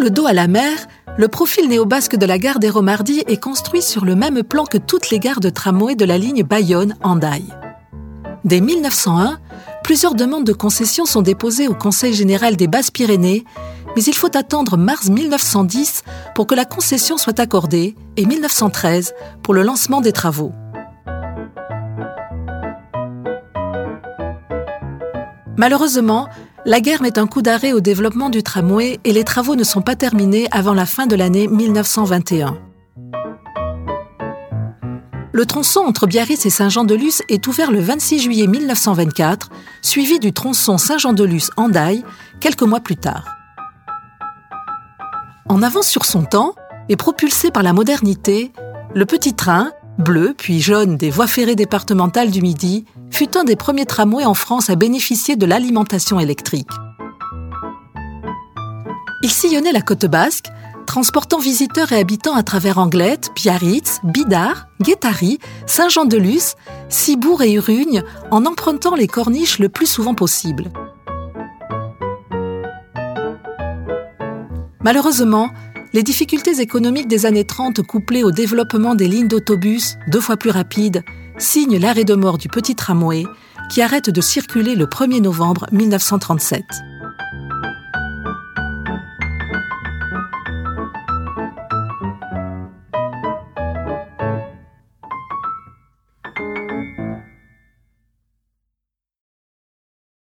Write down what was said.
le dos à la mer, le profil néo-basque de la gare des Romardies est construit sur le même plan que toutes les gares de tramway de la ligne Bayonne-Andaille. Dès 1901, plusieurs demandes de concession sont déposées au Conseil général des Basses-Pyrénées, mais il faut attendre mars 1910 pour que la concession soit accordée et 1913 pour le lancement des travaux. Malheureusement, la guerre met un coup d'arrêt au développement du tramway et les travaux ne sont pas terminés avant la fin de l'année 1921. Le tronçon entre Biarritz et Saint-Jean-de-Luz est ouvert le 26 juillet 1924, suivi du tronçon Saint-Jean-de-Luz-Andaille quelques mois plus tard. En avance sur son temps et propulsé par la modernité, le petit train, bleu puis jaune des voies ferrées départementales du Midi, fut un des premiers tramways en France à bénéficier de l'alimentation électrique. Il sillonnait la côte basque, transportant visiteurs et habitants à travers Anglette, Biarritz, Bidart, Guétary, Saint-Jean-de-Luz, Cibourg et Urugne en empruntant les corniches le plus souvent possible. Malheureusement, les difficultés économiques des années 30 couplées au développement des lignes d'autobus, deux fois plus rapides, signent l'arrêt de mort du petit tramway qui arrête de circuler le 1er novembre 1937.